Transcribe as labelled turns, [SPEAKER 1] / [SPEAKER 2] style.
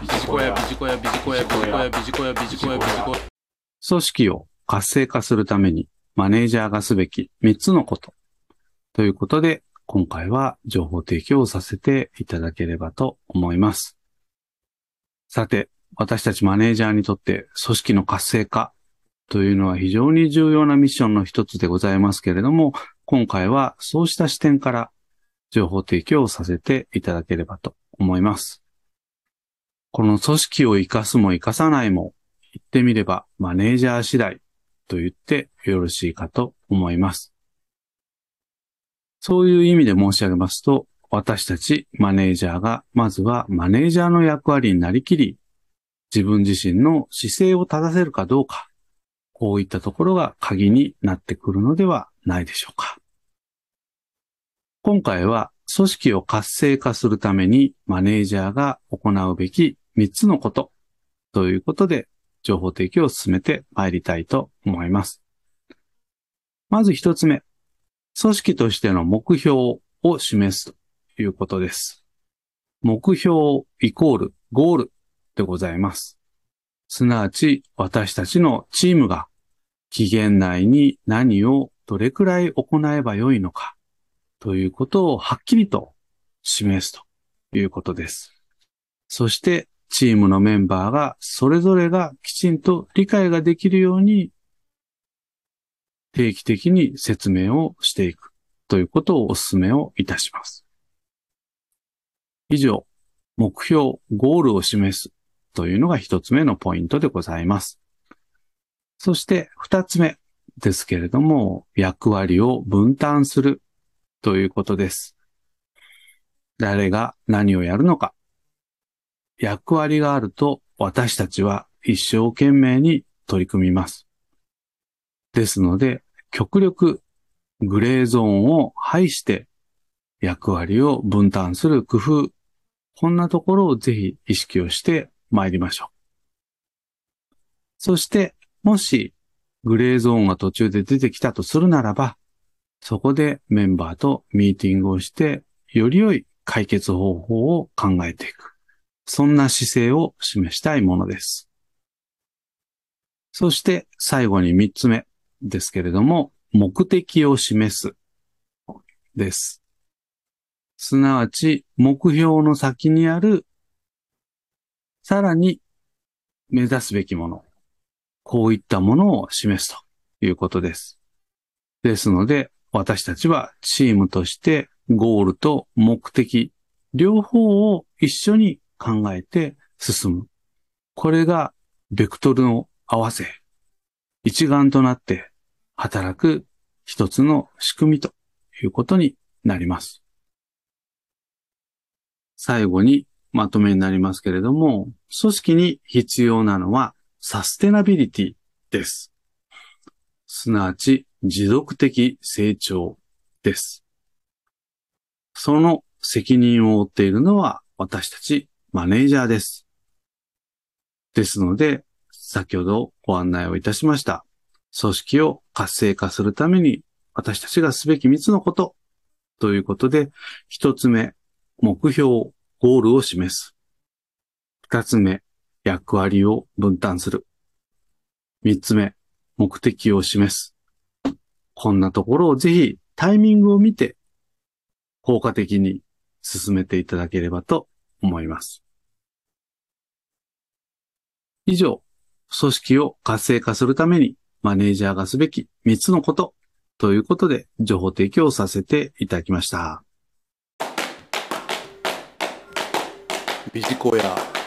[SPEAKER 1] ビジコヤ、ビジコヤ、ビジコヤ、ビジコヤ、ビジコヤ、ビジコヤ、ビジコヤ。
[SPEAKER 2] 組織を活性化するためにマネージャーがすべき3つのこと。ということで、今回は情報提供をさせていただければと思います。さて、私たちマネージャーにとって組織の活性化というのは非常に重要なミッションの一つでございますけれども、今回はそうした視点から情報提供をさせていただければと思います。この組織を活かすも活かさないも言ってみればマネージャー次第と言ってよろしいかと思います。そういう意味で申し上げますと、私たちマネージャーがまずはマネージャーの役割になりきり、自分自身の姿勢を正せるかどうか、こういったところが鍵になってくるのではないでしょうか。今回は組織を活性化するためにマネージャーが行うべき3つのことということで情報提供を進めてまいりたいと思います。まず1つ目、組織としての目標を示すということです。目標イコールゴールでございます。すなわち私たちのチームが期限内に何をどれくらい行えばよいのかということをはっきりと示すということです。そしてチームのメンバーがそれぞれがきちんと理解ができるように定期的に説明をしていくということをお勧めをいたします。以上、目標、ゴールを示すというのが一つ目のポイントでございます。そして二つ目ですけれども、役割を分担するということです。誰が何をやるのか。役割があると私たちは一生懸命に取り組みます。ですので、極力グレーゾーンを排して役割を分担する工夫、こんなところをぜひ意識をして参りましょう。そして、もしグレーゾーンが途中で出てきたとするならば、そこでメンバーとミーティングをして、より良い解決方法を考えていく。そんな姿勢を示したいものです。そして最後に三つ目ですけれども、目的を示すです。すなわち目標の先にあるさらに目指すべきもの。こういったものを示すということです。ですので、私たちはチームとしてゴールと目的、両方を一緒に考えて進む。これがベクトルの合わせ、一丸となって働く一つの仕組みということになります。最後にまとめになりますけれども、組織に必要なのはサステナビリティです。すなわち持続的成長です。その責任を負っているのは私たちマネージャーです。ですので、先ほどご案内をいたしました。組織を活性化するために私たちがすべき3つのことということで、1つ目、目標、ゴールを示す。2つ目、役割を分担する。3つ目、目的を示す。こんなところをぜひタイミングを見て効果的に進めていただければと思います。以上、組織を活性化するためにマネージャーがすべき3つのことということで情報提供させていただきました。
[SPEAKER 1] ビジコヤ